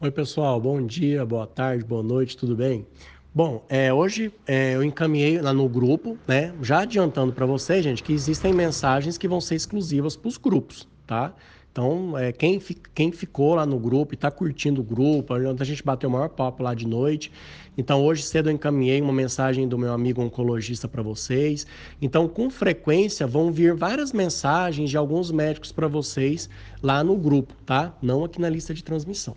Oi, pessoal, bom dia, boa tarde, boa noite, tudo bem? Bom, é, hoje é, eu encaminhei lá no grupo, né? Já adiantando para vocês, gente, que existem mensagens que vão ser exclusivas para os grupos, tá? Então, é, quem, quem ficou lá no grupo e está curtindo o grupo, a gente bateu o maior papo lá de noite. Então, hoje cedo eu encaminhei uma mensagem do meu amigo oncologista para vocês. Então, com frequência, vão vir várias mensagens de alguns médicos para vocês lá no grupo, tá? Não aqui na lista de transmissão.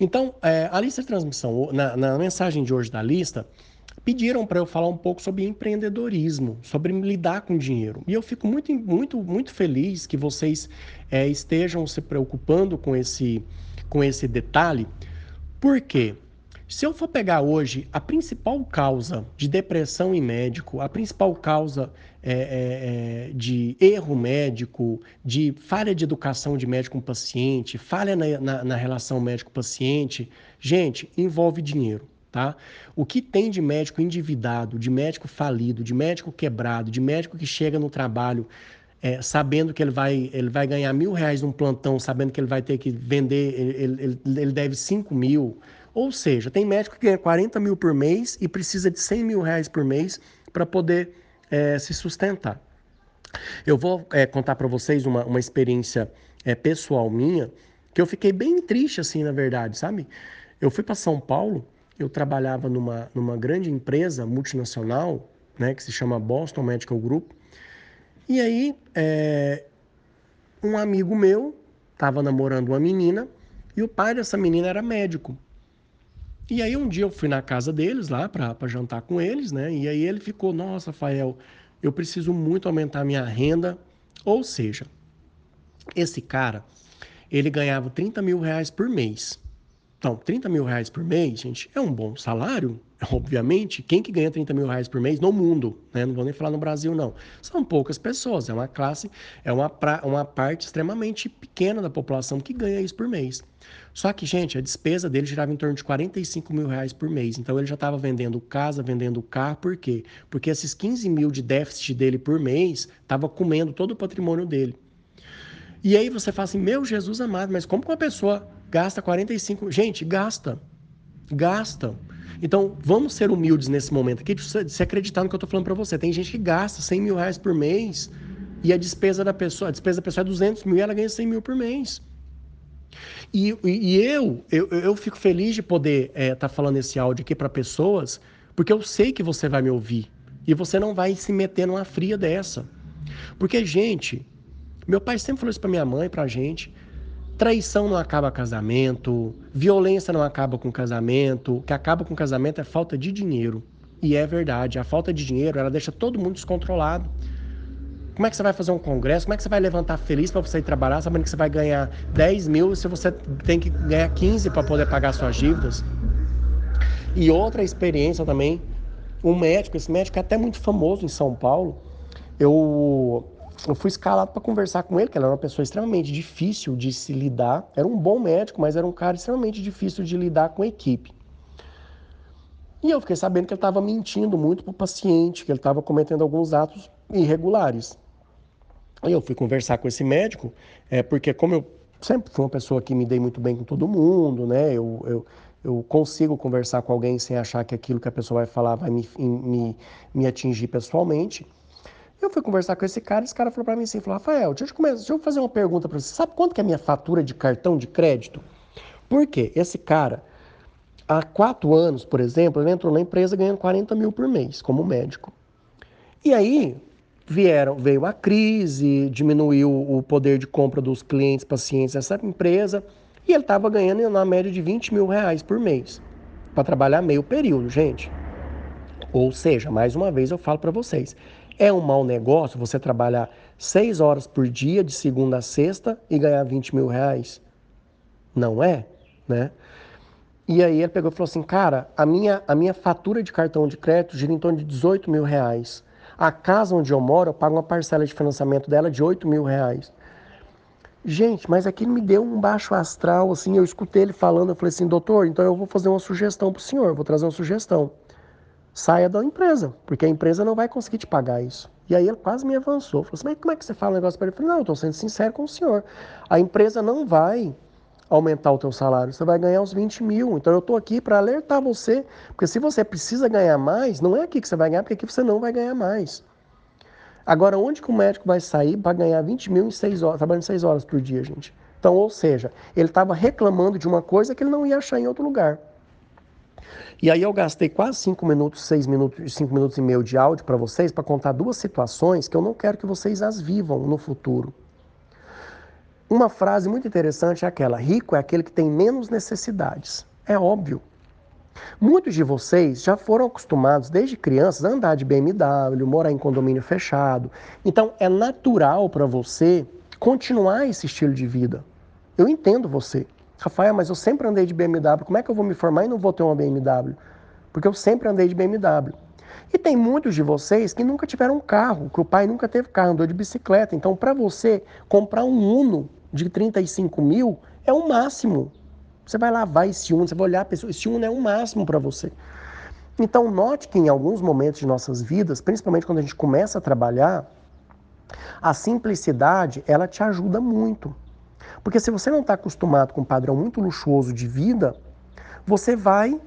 Então, é, a lista de transmissão, na, na mensagem de hoje da lista, pediram para eu falar um pouco sobre empreendedorismo, sobre lidar com dinheiro. E eu fico muito, muito, muito feliz que vocês é, estejam se preocupando com esse, com esse detalhe. Por quê? Se eu for pegar hoje a principal causa de depressão em médico, a principal causa é, é, é, de erro médico, de falha de educação de médico com paciente, falha na, na, na relação médico-paciente, gente, envolve dinheiro. Tá? O que tem de médico endividado, de médico falido, de médico quebrado, de médico que chega no trabalho é, sabendo que ele vai, ele vai ganhar mil reais num plantão, sabendo que ele vai ter que vender, ele, ele, ele deve cinco mil, ou seja, tem médico que ganha 40 mil por mês e precisa de 100 mil reais por mês para poder é, se sustentar. Eu vou é, contar para vocês uma, uma experiência é, pessoal minha, que eu fiquei bem triste, assim, na verdade, sabe? Eu fui para São Paulo, eu trabalhava numa, numa grande empresa multinacional, né, que se chama Boston Medical Group, e aí é, um amigo meu estava namorando uma menina, e o pai dessa menina era médico. E aí um dia eu fui na casa deles lá para jantar com eles, né? E aí ele ficou, nossa, Rafael, eu preciso muito aumentar minha renda. Ou seja, esse cara, ele ganhava 30 mil reais por mês. Então, 30 mil reais por mês, gente, é um bom salário, obviamente. Quem que ganha 30 mil reais por mês no mundo, né? Não vou nem falar no Brasil, não. São poucas pessoas, é uma classe, é uma, pra, uma parte extremamente pequena da população que ganha isso por mês. Só que, gente, a despesa dele girava em torno de 45 mil reais por mês. Então, ele já estava vendendo casa, vendendo carro, por quê? Porque esses 15 mil de déficit dele por mês estava comendo todo o patrimônio dele. E aí você fala assim, meu Jesus amado, mas como que uma pessoa gasta 45... Gente, gasta. Gasta. Então, vamos ser humildes nesse momento aqui, de se acreditar no que eu estou falando para você. Tem gente que gasta 100 mil reais por mês e a despesa da pessoa, a despesa da pessoa é 200 mil e ela ganha 100 mil por mês. E, e, e eu, eu, eu fico feliz de poder estar é, tá falando esse áudio aqui para pessoas, porque eu sei que você vai me ouvir e você não vai se meter numa fria dessa. Porque, gente, meu pai sempre falou isso para minha mãe, para a gente. Traição não acaba casamento, violência não acaba com casamento, o que acaba com casamento é falta de dinheiro. E é verdade, a falta de dinheiro, ela deixa todo mundo descontrolado. Como é que você vai fazer um congresso? Como é que você vai levantar feliz para você ir trabalhar, sabendo que você vai ganhar 10 mil se você tem que ganhar 15 para poder pagar suas dívidas? E outra experiência também, um médico, esse médico é até muito famoso em São Paulo. Eu eu fui escalado para conversar com ele, que ele era uma pessoa extremamente difícil de se lidar. Era um bom médico, mas era um cara extremamente difícil de lidar com a equipe. E eu fiquei sabendo que ele estava mentindo muito para o paciente, que ele estava cometendo alguns atos irregulares. Aí eu fui conversar com esse médico, é, porque como eu sempre fui uma pessoa que me dei muito bem com todo mundo, né? Eu, eu, eu consigo conversar com alguém sem achar que aquilo que a pessoa vai falar vai me, me, me atingir pessoalmente. Eu fui conversar com esse cara, esse cara falou para mim assim, falou, Rafael, deixa eu, começar, deixa eu fazer uma pergunta para você. Sabe quanto que é a minha fatura de cartão de crédito? Por quê? Esse cara, há quatro anos, por exemplo, ele entrou na empresa ganhando 40 mil por mês, como médico. E aí, vieram, veio a crise, diminuiu o poder de compra dos clientes, pacientes dessa empresa, e ele estava ganhando na média de 20 mil reais por mês, para trabalhar meio período, gente. Ou seja, mais uma vez eu falo para vocês, é um mau negócio você trabalhar seis horas por dia, de segunda a sexta, e ganhar 20 mil reais? Não é, né? E aí ele pegou e falou assim, cara, a minha, a minha fatura de cartão de crédito gira em torno de 18 mil reais. A casa onde eu moro, eu pago uma parcela de financiamento dela de 8 mil reais. Gente, mas aquilo me deu um baixo astral, assim, eu escutei ele falando, eu falei assim, doutor, então eu vou fazer uma sugestão para o senhor, vou trazer uma sugestão saia da empresa, porque a empresa não vai conseguir te pagar isso. E aí ele quase me avançou. Falou assim, mas como é que você fala um negócio para ele? Eu falei, não, eu estou sendo sincero com o senhor. A empresa não vai aumentar o teu salário? Você vai ganhar uns 20 mil. Então eu estou aqui para alertar você, porque se você precisa ganhar mais, não é aqui que você vai ganhar, porque aqui você não vai ganhar mais. Agora, onde que o médico vai sair para ganhar 20 mil em 6 horas, trabalhando 6 horas por dia, gente? Então, ou seja, ele estava reclamando de uma coisa que ele não ia achar em outro lugar. E aí eu gastei quase 5 minutos, 6 minutos, 5 minutos e meio de áudio para vocês para contar duas situações que eu não quero que vocês as vivam no futuro. Uma frase muito interessante é aquela: rico é aquele que tem menos necessidades. É óbvio. Muitos de vocês já foram acostumados desde crianças a andar de BMW, morar em condomínio fechado. Então é natural para você continuar esse estilo de vida. Eu entendo você. Rafael, mas eu sempre andei de BMW, como é que eu vou me formar e não vou ter uma BMW? Porque eu sempre andei de BMW. E tem muitos de vocês que nunca tiveram um carro, que o pai nunca teve carro, andou de bicicleta. Então, para você comprar um Uno de 35 mil é o máximo. Você vai lavar esse Uno, você vai olhar esse Uno é o máximo para você. Então, note que em alguns momentos de nossas vidas, principalmente quando a gente começa a trabalhar, a simplicidade, ela te ajuda muito. Porque se você não está acostumado com um padrão muito luxuoso de vida, você vai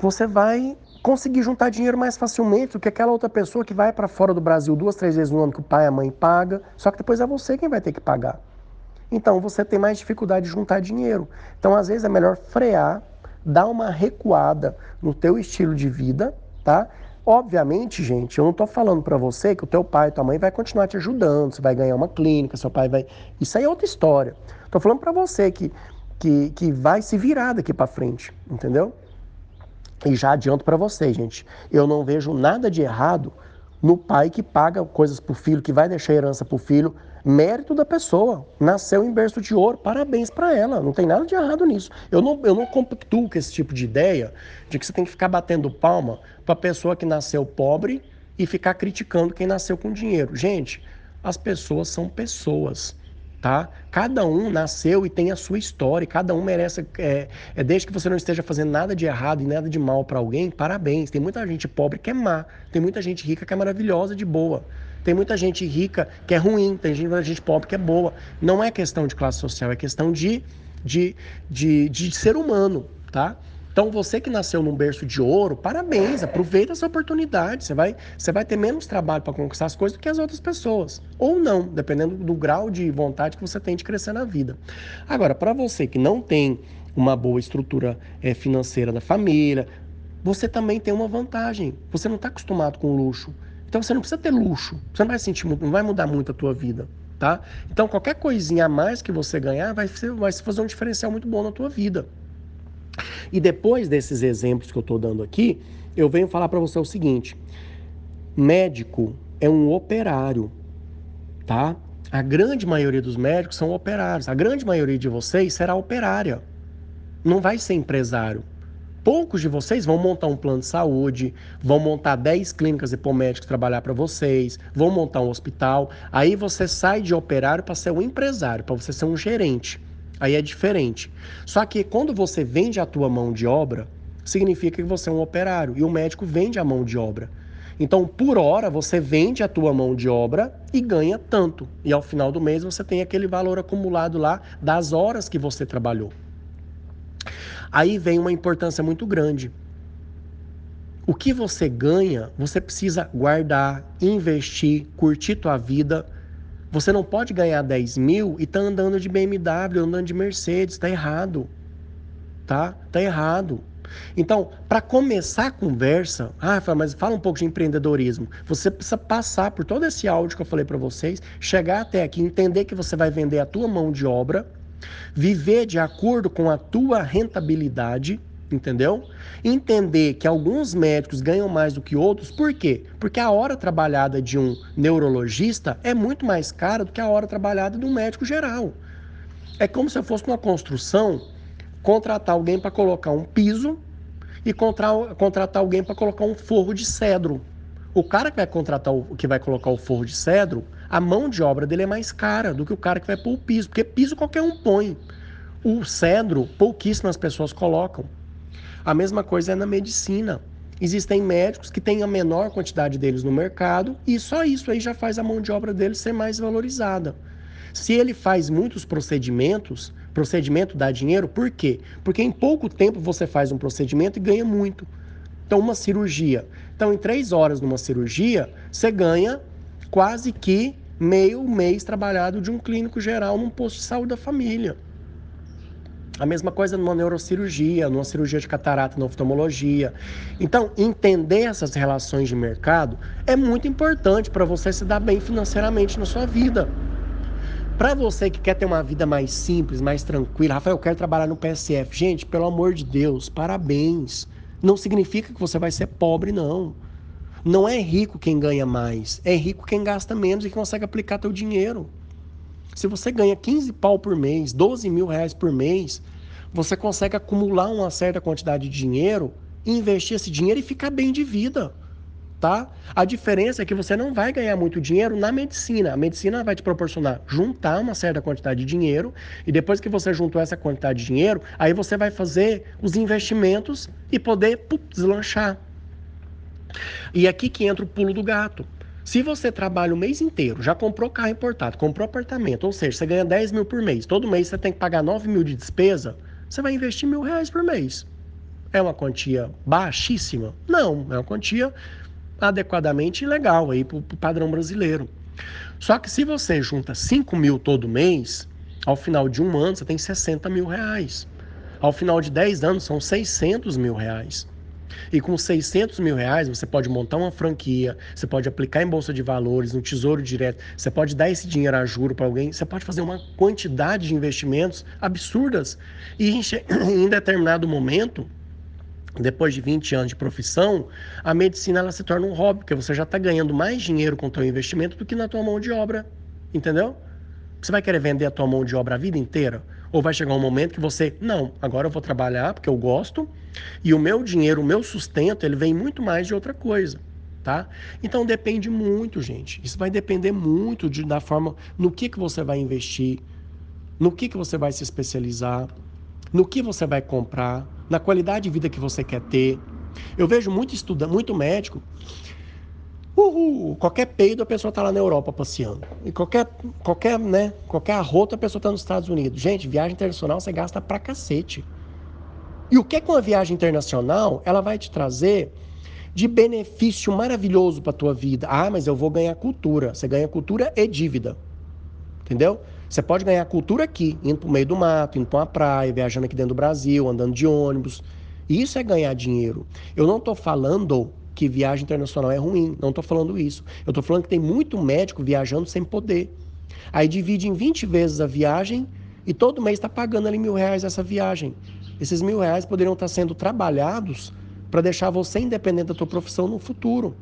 você vai conseguir juntar dinheiro mais facilmente do que aquela outra pessoa que vai para fora do Brasil duas, três vezes no ano que o pai e a mãe paga, só que depois é você quem vai ter que pagar. Então você tem mais dificuldade de juntar dinheiro. Então às vezes é melhor frear, dar uma recuada no teu estilo de vida, tá? Obviamente, gente, eu não estou falando para você que o teu pai tua mãe vai continuar te ajudando, você vai ganhar uma clínica, seu pai vai. Isso aí é outra história. Estou falando para você que, que, que vai se virar daqui para frente, entendeu? E já adianto para você, gente, eu não vejo nada de errado no pai que paga coisas para o filho, que vai deixar herança para o filho, mérito da pessoa. Nasceu em berço de ouro, parabéns para ela. Não tem nada de errado nisso. Eu não, eu não compactuo com esse tipo de ideia de que você tem que ficar batendo palma para pessoa que nasceu pobre e ficar criticando quem nasceu com dinheiro. Gente, as pessoas são pessoas. Tá? Cada um nasceu e tem a sua história, cada um merece. É, é, desde que você não esteja fazendo nada de errado e nada de mal para alguém, parabéns. Tem muita gente pobre que é má, tem muita gente rica que é maravilhosa, de boa. Tem muita gente rica que é ruim, tem muita gente pobre que é boa. Não é questão de classe social, é questão de, de, de, de ser humano, tá? Então, você que nasceu num berço de ouro, parabéns, aproveita essa oportunidade. Você vai, você vai ter menos trabalho para conquistar as coisas do que as outras pessoas. Ou não, dependendo do grau de vontade que você tem de crescer na vida. Agora, para você que não tem uma boa estrutura é, financeira da família, você também tem uma vantagem. Você não está acostumado com luxo. Então você não precisa ter luxo, você não vai sentir muito, não vai mudar muito a tua vida, tá? Então qualquer coisinha a mais que você ganhar vai, ser, vai fazer um diferencial muito bom na tua vida. E depois desses exemplos que eu estou dando aqui, eu venho falar para você o seguinte: médico é um operário, tá? A grande maioria dos médicos são operários. A grande maioria de vocês será operária. Não vai ser empresário. Poucos de vocês vão montar um plano de saúde, vão montar 10 clínicas hipomédicas trabalhar para vocês, vão montar um hospital. Aí você sai de operário para ser um empresário, para você ser um gerente. Aí é diferente. Só que quando você vende a tua mão de obra, significa que você é um operário e o médico vende a mão de obra. Então, por hora, você vende a tua mão de obra e ganha tanto. E ao final do mês você tem aquele valor acumulado lá das horas que você trabalhou. Aí vem uma importância muito grande. O que você ganha, você precisa guardar, investir, curtir tua vida. Você não pode ganhar 10 mil e tá andando de BMW, andando de Mercedes, tá errado. Tá? Tá errado. Então, para começar a conversa, ah, mas fala um pouco de empreendedorismo. Você precisa passar por todo esse áudio que eu falei para vocês, chegar até aqui, entender que você vai vender a tua mão de obra, Viver de acordo com a tua rentabilidade, entendeu? Entender que alguns médicos ganham mais do que outros, por quê? Porque a hora trabalhada de um neurologista é muito mais cara do que a hora trabalhada de um médico geral. É como se fosse numa construção, contratar alguém para colocar um piso e contratar alguém para colocar um forro de cedro. O cara que vai contratar o que vai colocar o forro de cedro, a mão de obra dele é mais cara do que o cara que vai pôr o piso, porque piso qualquer um põe. O cedro, pouquíssimas pessoas colocam. A mesma coisa é na medicina. Existem médicos que têm a menor quantidade deles no mercado e só isso aí já faz a mão de obra dele ser mais valorizada. Se ele faz muitos procedimentos, Procedimento dá dinheiro, por quê? Porque em pouco tempo você faz um procedimento e ganha muito. Então, uma cirurgia. Então, em três horas numa cirurgia, você ganha quase que meio mês trabalhado de um clínico geral num posto de saúde da família. A mesma coisa numa neurocirurgia, numa cirurgia de catarata na oftalmologia. Então, entender essas relações de mercado é muito importante para você se dar bem financeiramente na sua vida. Para você que quer ter uma vida mais simples, mais tranquila, Rafael, eu quero trabalhar no PSF. Gente, pelo amor de Deus, parabéns. Não significa que você vai ser pobre, não. Não é rico quem ganha mais, é rico quem gasta menos e consegue aplicar teu dinheiro. Se você ganha 15 pau por mês, 12 mil reais por mês, você consegue acumular uma certa quantidade de dinheiro, investir esse dinheiro e ficar bem de vida tá? A diferença é que você não vai ganhar muito dinheiro na medicina. A medicina vai te proporcionar juntar uma certa quantidade de dinheiro e depois que você juntou essa quantidade de dinheiro, aí você vai fazer os investimentos e poder pum, deslanchar. E aqui que entra o pulo do gato. Se você trabalha o mês inteiro, já comprou carro importado, comprou apartamento, ou seja, você ganha 10 mil por mês, todo mês você tem que pagar 9 mil de despesa, você vai investir mil reais por mês. É uma quantia baixíssima? Não, é uma quantia adequadamente legal aí para o padrão brasileiro. Só que se você junta 5 mil todo mês, ao final de um ano você tem 60 mil reais. Ao final de 10 anos são 600 mil reais. E com 600 mil reais você pode montar uma franquia, você pode aplicar em bolsa de valores, no tesouro direto, você pode dar esse dinheiro a juro para alguém, você pode fazer uma quantidade de investimentos absurdas. E em determinado momento depois de 20 anos de profissão, a medicina ela se torna um hobby, porque você já está ganhando mais dinheiro com o teu investimento do que na tua mão de obra, entendeu? Você vai querer vender a tua mão de obra a vida inteira? Ou vai chegar um momento que você, não, agora eu vou trabalhar porque eu gosto e o meu dinheiro, o meu sustento, ele vem muito mais de outra coisa, tá? Então depende muito, gente. Isso vai depender muito de, da forma no que, que você vai investir, no que, que você vai se especializar, no que você vai comprar, na qualidade de vida que você quer ter. Eu vejo muito estudante, muito médico. Uhul, qualquer peido a pessoa está lá na Europa passeando. E qualquer, qualquer, né, qualquer arroto a pessoa está nos Estados Unidos. Gente, viagem internacional você gasta pra cacete. E o que é que uma viagem internacional ela vai te trazer de benefício maravilhoso para tua vida? Ah, mas eu vou ganhar cultura. Você ganha cultura e dívida. Entendeu? Você pode ganhar cultura aqui, indo para o meio do mato, indo para uma praia, viajando aqui dentro do Brasil, andando de ônibus. Isso é ganhar dinheiro. Eu não estou falando que viagem internacional é ruim, não estou falando isso. Eu estou falando que tem muito médico viajando sem poder. Aí divide em 20 vezes a viagem e todo mês está pagando ali mil reais essa viagem. Esses mil reais poderiam estar sendo trabalhados para deixar você independente da tua profissão no futuro.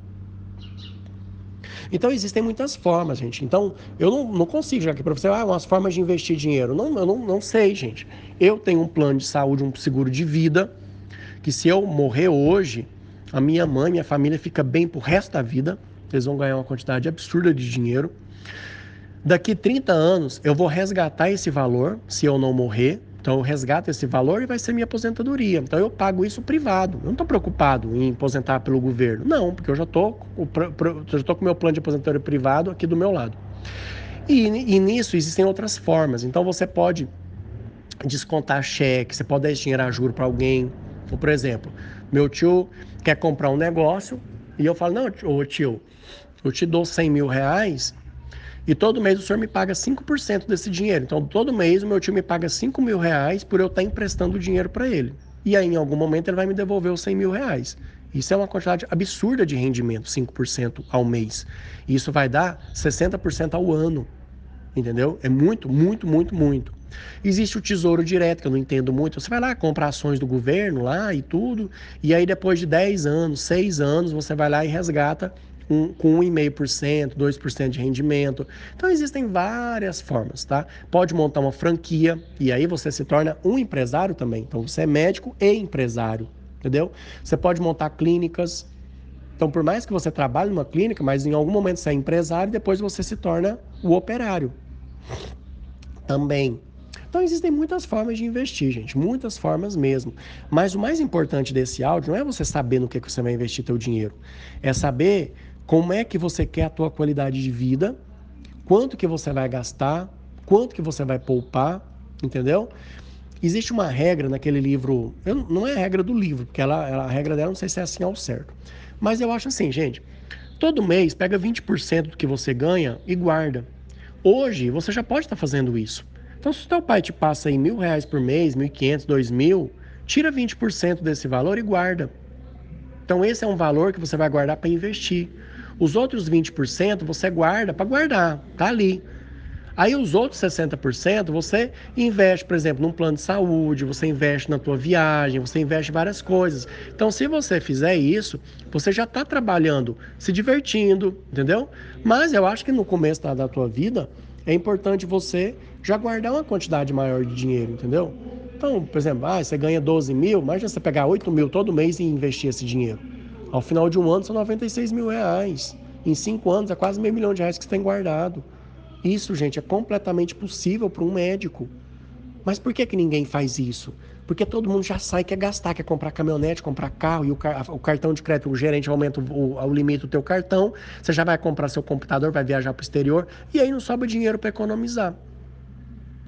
Então existem muitas formas, gente. Então eu não, não consigo já aqui para você, ah, umas formas de investir dinheiro. Não, eu não, não sei, gente. Eu tenho um plano de saúde, um seguro de vida, que se eu morrer hoje, a minha mãe, minha família fica bem pro resto da vida. Eles vão ganhar uma quantidade absurda de dinheiro. Daqui 30 anos, eu vou resgatar esse valor, se eu não morrer, então eu resgato esse valor e vai ser minha aposentadoria. Então eu pago isso privado. Eu não estou preocupado em aposentar pelo governo. Não, porque eu já estou com o meu plano de aposentadoria privado aqui do meu lado. E, e nisso existem outras formas. Então você pode descontar cheque, você pode a juro para alguém. Ou, por exemplo, meu tio quer comprar um negócio e eu falo, não, tio, eu te dou 100 mil reais e todo mês o senhor me paga 5% desse dinheiro. Então, todo mês o meu tio me paga 5 mil reais por eu estar emprestando dinheiro para ele. E aí, em algum momento, ele vai me devolver os 100 mil reais. Isso é uma quantidade absurda de rendimento, 5% ao mês. E isso vai dar 60% ao ano. Entendeu? É muito, muito, muito, muito. Existe o tesouro direto, que eu não entendo muito. Você vai lá comprar ações do governo lá e tudo, e aí depois de 10 anos, 6 anos, você vai lá e resgata um, com 1,5%, 2% de rendimento. Então existem várias formas, tá? Pode montar uma franquia e aí você se torna um empresário também. Então você é médico e empresário, entendeu? Você pode montar clínicas. Então, por mais que você trabalhe numa clínica, mas em algum momento você é empresário, depois você se torna o operário. Também. Então existem muitas formas de investir, gente, muitas formas mesmo. Mas o mais importante desse áudio não é você saber no que, que você vai investir seu dinheiro, é saber como é que você quer a tua qualidade de vida, quanto que você vai gastar, quanto que você vai poupar entendeu? Existe uma regra naquele livro, não é a regra do livro, porque ela, a regra dela não sei se é assim ao certo. Mas eu acho assim, gente, todo mês pega 20% do que você ganha e guarda. Hoje você já pode estar fazendo isso. Então, se o teu pai te passa aí mil reais por mês, mil e quinhentos, dois mil, tira 20% desse valor e guarda. Então, esse é um valor que você vai guardar para investir. Os outros 20% você guarda para guardar, tá ali. Aí os outros 60% você investe, por exemplo, num plano de saúde, você investe na tua viagem, você investe em várias coisas. Então, se você fizer isso, você já está trabalhando, se divertindo, entendeu? Mas eu acho que no começo da, da tua vida é importante você já guardar uma quantidade maior de dinheiro, entendeu? Então, por exemplo, ah, você ganha 12 mil, imagina você pegar 8 mil todo mês e investir esse dinheiro. Ao final de um ano são 96 mil reais. Em cinco anos é quase meio milhão de reais que você tem guardado. Isso, gente, é completamente possível para um médico. Mas por que, que ninguém faz isso? Porque todo mundo já sai, quer gastar, quer comprar caminhonete, comprar carro, e o, car o cartão de crédito, o gerente aumenta o, o, limite do teu cartão, você já vai comprar seu computador, vai viajar para o exterior, e aí não sobra dinheiro para economizar.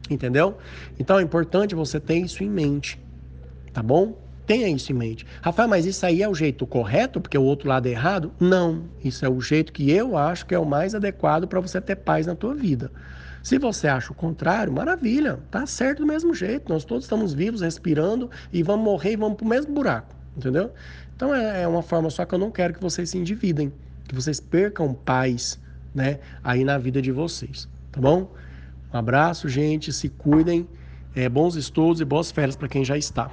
Entendeu? Então é importante você ter isso em mente, tá bom? Tenha isso em mente. Rafael, mas isso aí é o jeito correto, porque o outro lado é errado? Não. Isso é o jeito que eu acho que é o mais adequado para você ter paz na tua vida. Se você acha o contrário, maravilha, tá certo do mesmo jeito. Nós todos estamos vivos, respirando e vamos morrer e vamos para o mesmo buraco, entendeu? Então é, é uma forma só que eu não quero que vocês se endividem, que vocês percam paz, né, aí na vida de vocês, tá bom? Um abraço, gente, se cuidem, é, bons estudos e boas férias para quem já está.